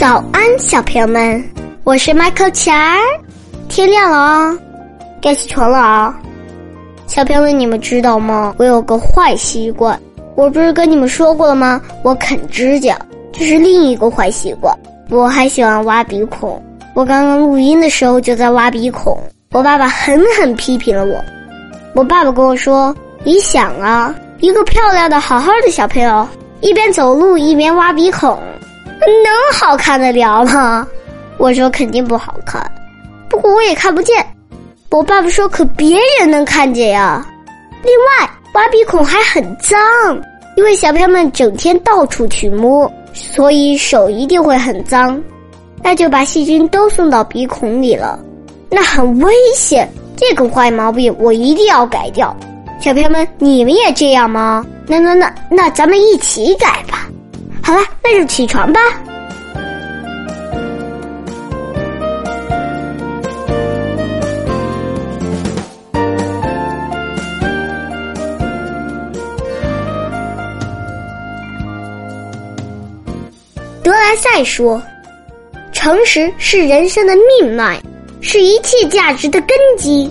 早安，小朋友们，我是麦克奇儿。天亮了啊，该起床了啊！小朋友们，你们知道吗？我有个坏习惯，我不是跟你们说过了吗？我啃指甲，这是另一个坏习惯。我还喜欢挖鼻孔，我刚刚录音的时候就在挖鼻孔。我爸爸狠狠批评了我。我爸爸跟我说：“你想啊，一个漂亮的、好好的小朋友，一边走路一边挖鼻孔，能好看得了吗？”我说：“肯定不好看。”不过我也看不见。我爸爸说：“可别人能看见呀。”另外，挖鼻孔还很脏，因为小朋友们整天到处去摸，所以手一定会很脏，那就把细菌都送到鼻孔里了，那很危险。这个坏毛病我一定要改掉，小朋友们，你们也这样吗？那那那那，咱们一起改吧。好了，那就起床吧。德莱塞说：“诚实是人生的命脉。”是一切价值的根基。